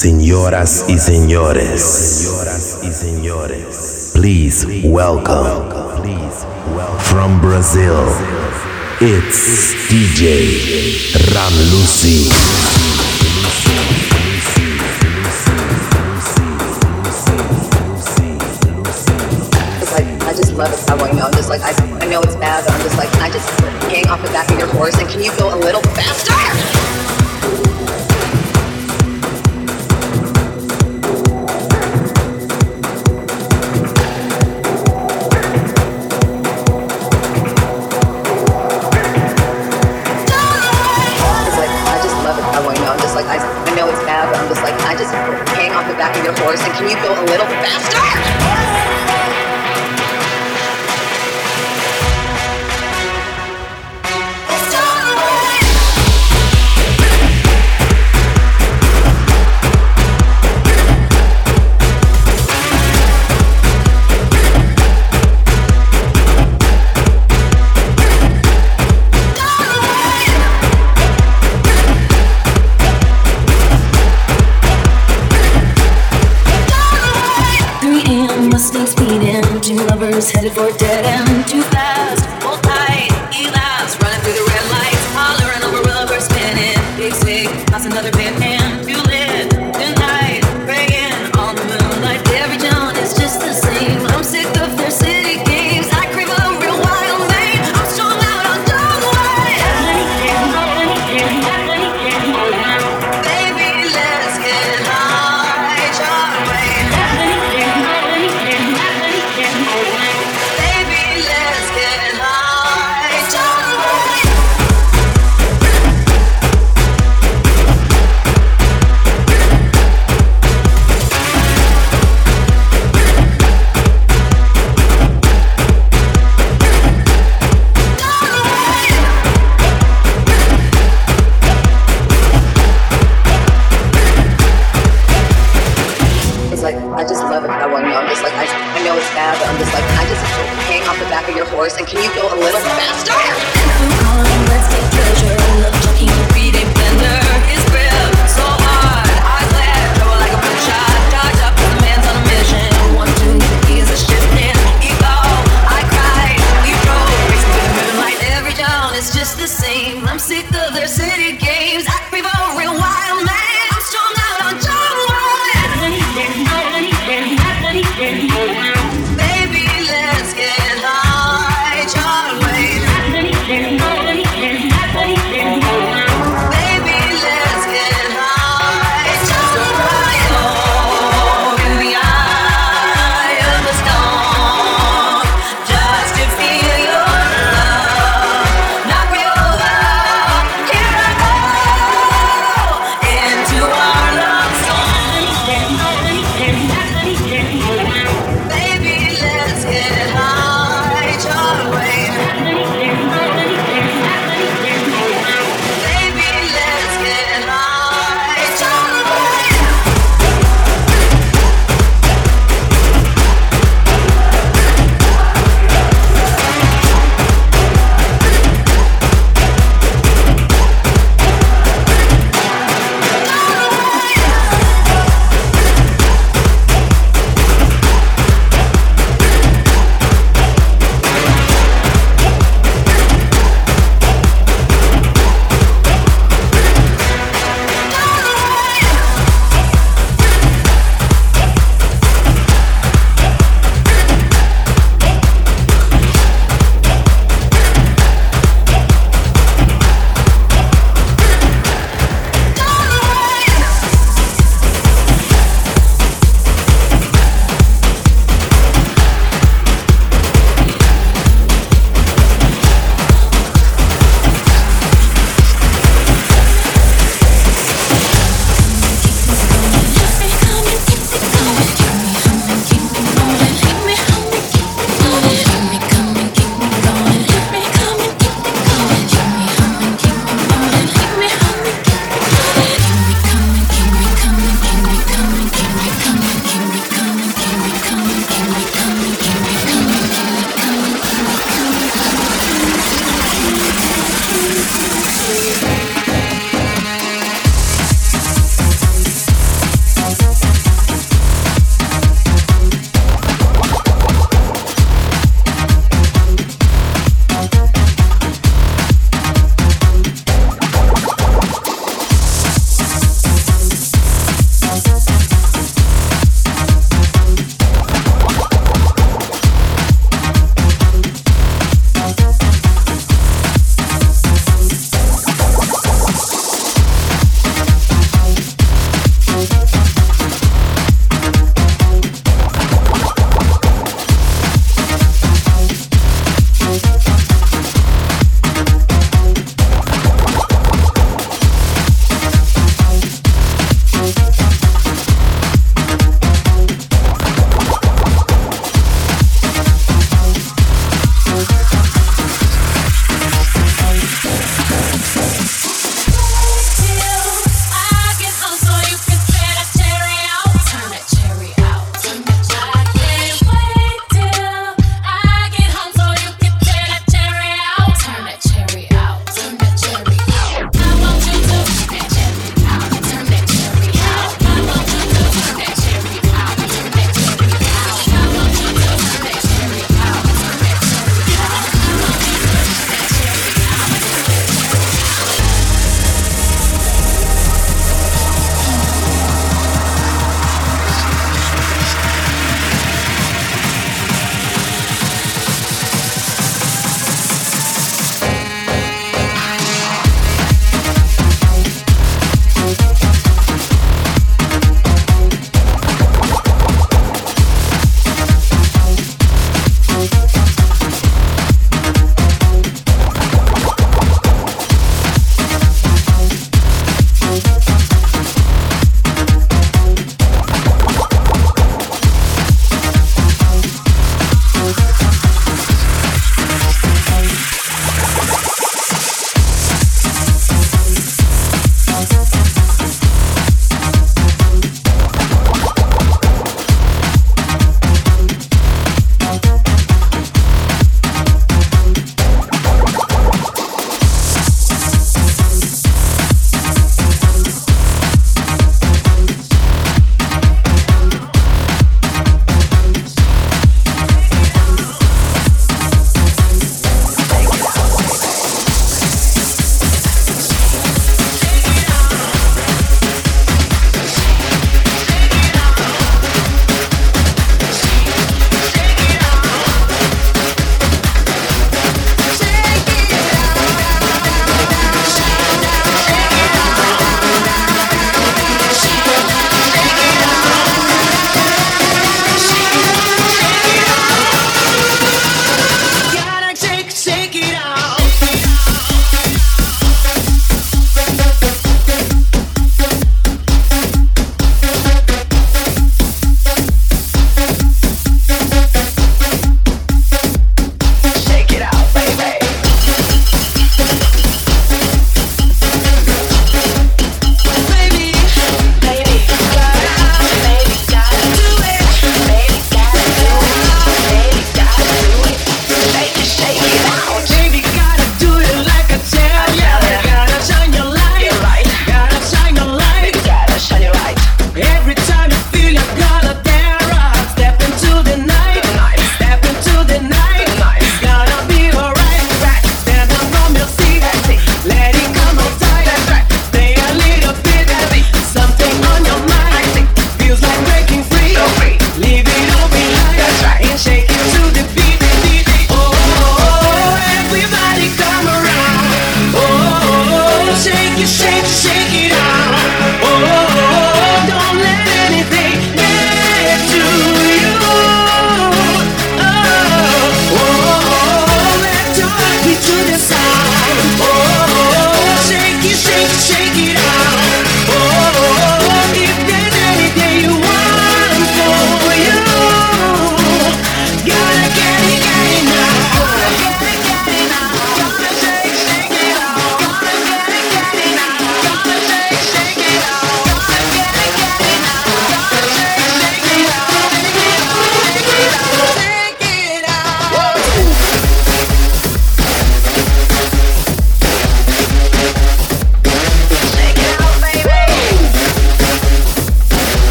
Señoras y señores, please welcome from Brazil, it's DJ Ranlusy. love is how I know. I'm just like, I, I know it's bad, but I'm just like, I just hang off the back of your horse, and can you go a little faster? and can you go a little faster?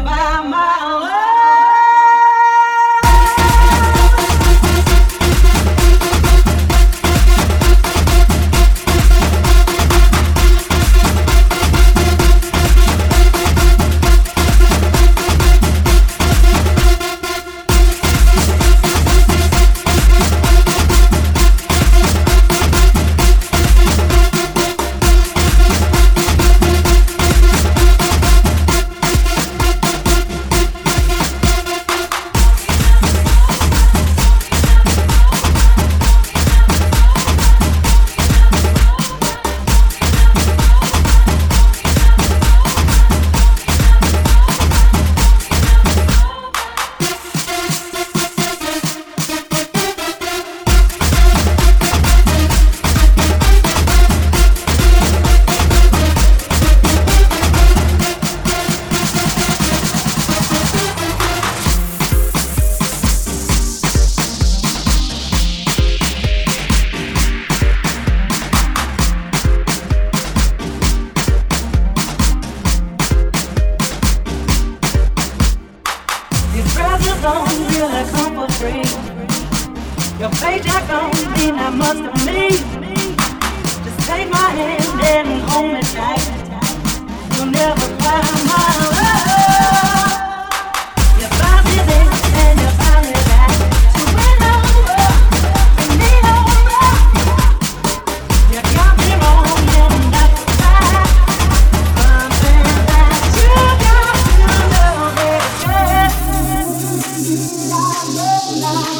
by my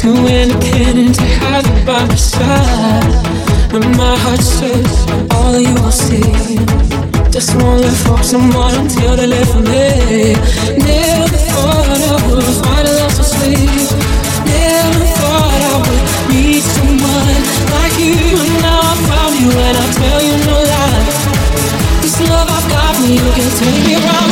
Too independent to have you by my side. When my heart says all you will see. Just won't live for someone until they live for me. Never thought I would find a love so sweet. Never thought I would meet someone like you. And now I found you, and I tell you no lie. This love I've got, you can take me wrong.